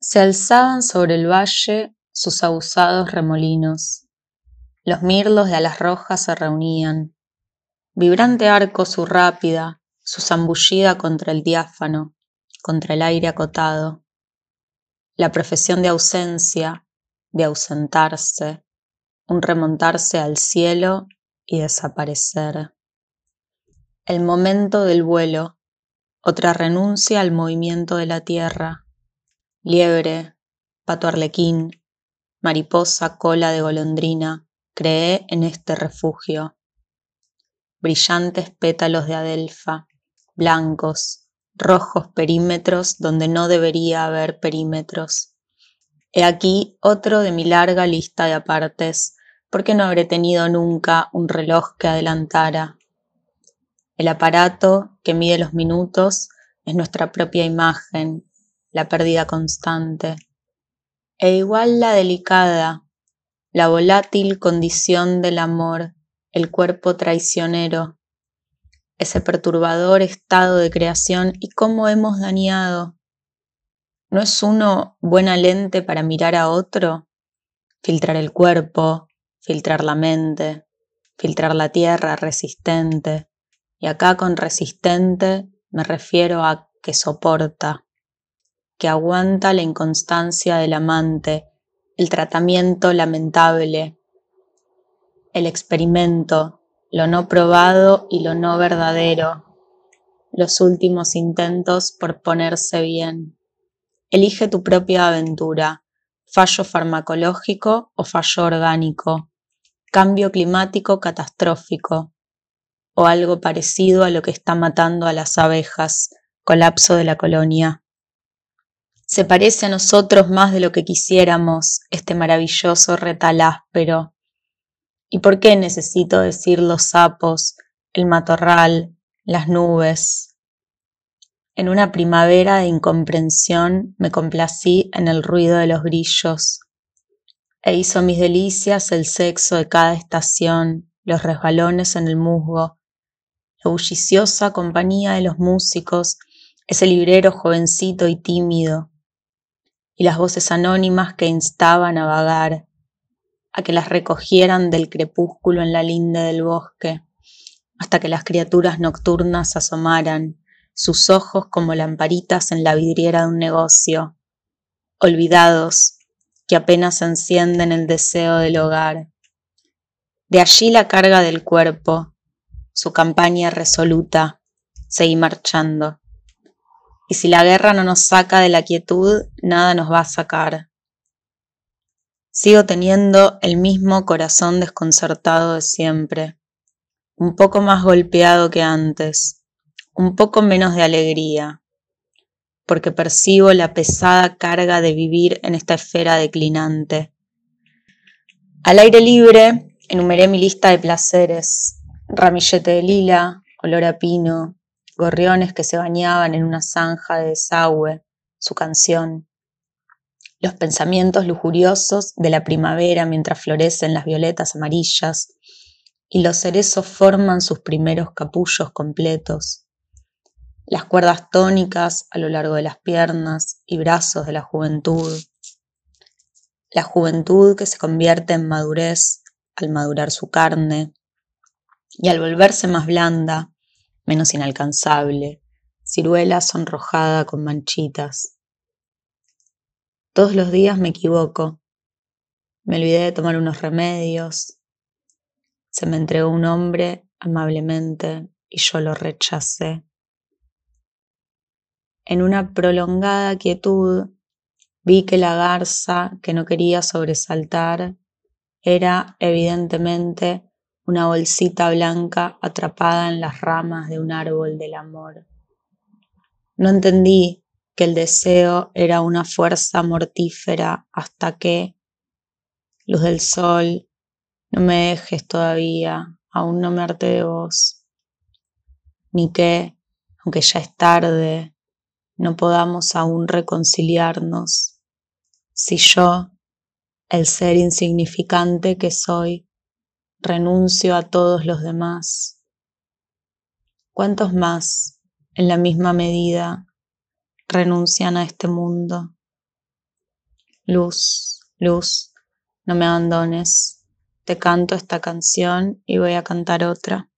Se alzaban sobre el valle sus abusados remolinos. Los mirlos de alas rojas se reunían. Vibrante arco su rápida, su zambullida contra el diáfano, contra el aire acotado. La profesión de ausencia, de ausentarse, un remontarse al cielo y desaparecer. El momento del vuelo, otra renuncia al movimiento de la tierra liebre, pato arlequín, mariposa cola de golondrina, creé en este refugio. Brillantes pétalos de adelfa, blancos, rojos perímetros donde no debería haber perímetros. He aquí otro de mi larga lista de apartes, porque no habré tenido nunca un reloj que adelantara. El aparato que mide los minutos es nuestra propia imagen, la pérdida constante, e igual la delicada, la volátil condición del amor, el cuerpo traicionero, ese perturbador estado de creación y cómo hemos dañado. ¿No es uno buena lente para mirar a otro? Filtrar el cuerpo, filtrar la mente, filtrar la tierra resistente. Y acá con resistente me refiero a que soporta que aguanta la inconstancia del amante, el tratamiento lamentable, el experimento, lo no probado y lo no verdadero, los últimos intentos por ponerse bien. Elige tu propia aventura, fallo farmacológico o fallo orgánico, cambio climático catastrófico o algo parecido a lo que está matando a las abejas, colapso de la colonia. Se parece a nosotros más de lo que quisiéramos este maravilloso retal áspero. ¿Y por qué necesito decir los sapos, el matorral, las nubes? En una primavera de incomprensión me complací en el ruido de los grillos e hizo mis delicias el sexo de cada estación, los resbalones en el musgo, la bulliciosa compañía de los músicos, ese librero jovencito y tímido, y las voces anónimas que instaban a vagar, a que las recogieran del crepúsculo en la linde del bosque, hasta que las criaturas nocturnas asomaran, sus ojos como lamparitas en la vidriera de un negocio, olvidados, que apenas encienden el deseo del hogar. De allí la carga del cuerpo, su campaña resoluta, seguí marchando. Y si la guerra no nos saca de la quietud, nada nos va a sacar. Sigo teniendo el mismo corazón desconcertado de siempre, un poco más golpeado que antes, un poco menos de alegría, porque percibo la pesada carga de vivir en esta esfera declinante. Al aire libre enumeré mi lista de placeres, ramillete de lila, olor a pino, gorriones que se bañaban en una zanja de desagüe, su canción, los pensamientos lujuriosos de la primavera mientras florecen las violetas amarillas y los cerezos forman sus primeros capullos completos, las cuerdas tónicas a lo largo de las piernas y brazos de la juventud, la juventud que se convierte en madurez al madurar su carne y al volverse más blanda, menos inalcanzable, ciruela sonrojada con manchitas. Todos los días me equivoco. Me olvidé de tomar unos remedios. Se me entregó un hombre amablemente y yo lo rechacé. En una prolongada quietud vi que la garza que no quería sobresaltar era evidentemente una bolsita blanca atrapada en las ramas de un árbol del amor. No entendí que el deseo era una fuerza mortífera hasta que, luz del sol, no me dejes todavía, aún no me arte de vos, ni que, aunque ya es tarde, no podamos aún reconciliarnos, si yo, el ser insignificante que soy, renuncio a todos los demás. ¿Cuántos más, en la misma medida, renuncian a este mundo? luz, luz, no me abandones. Te canto esta canción y voy a cantar otra.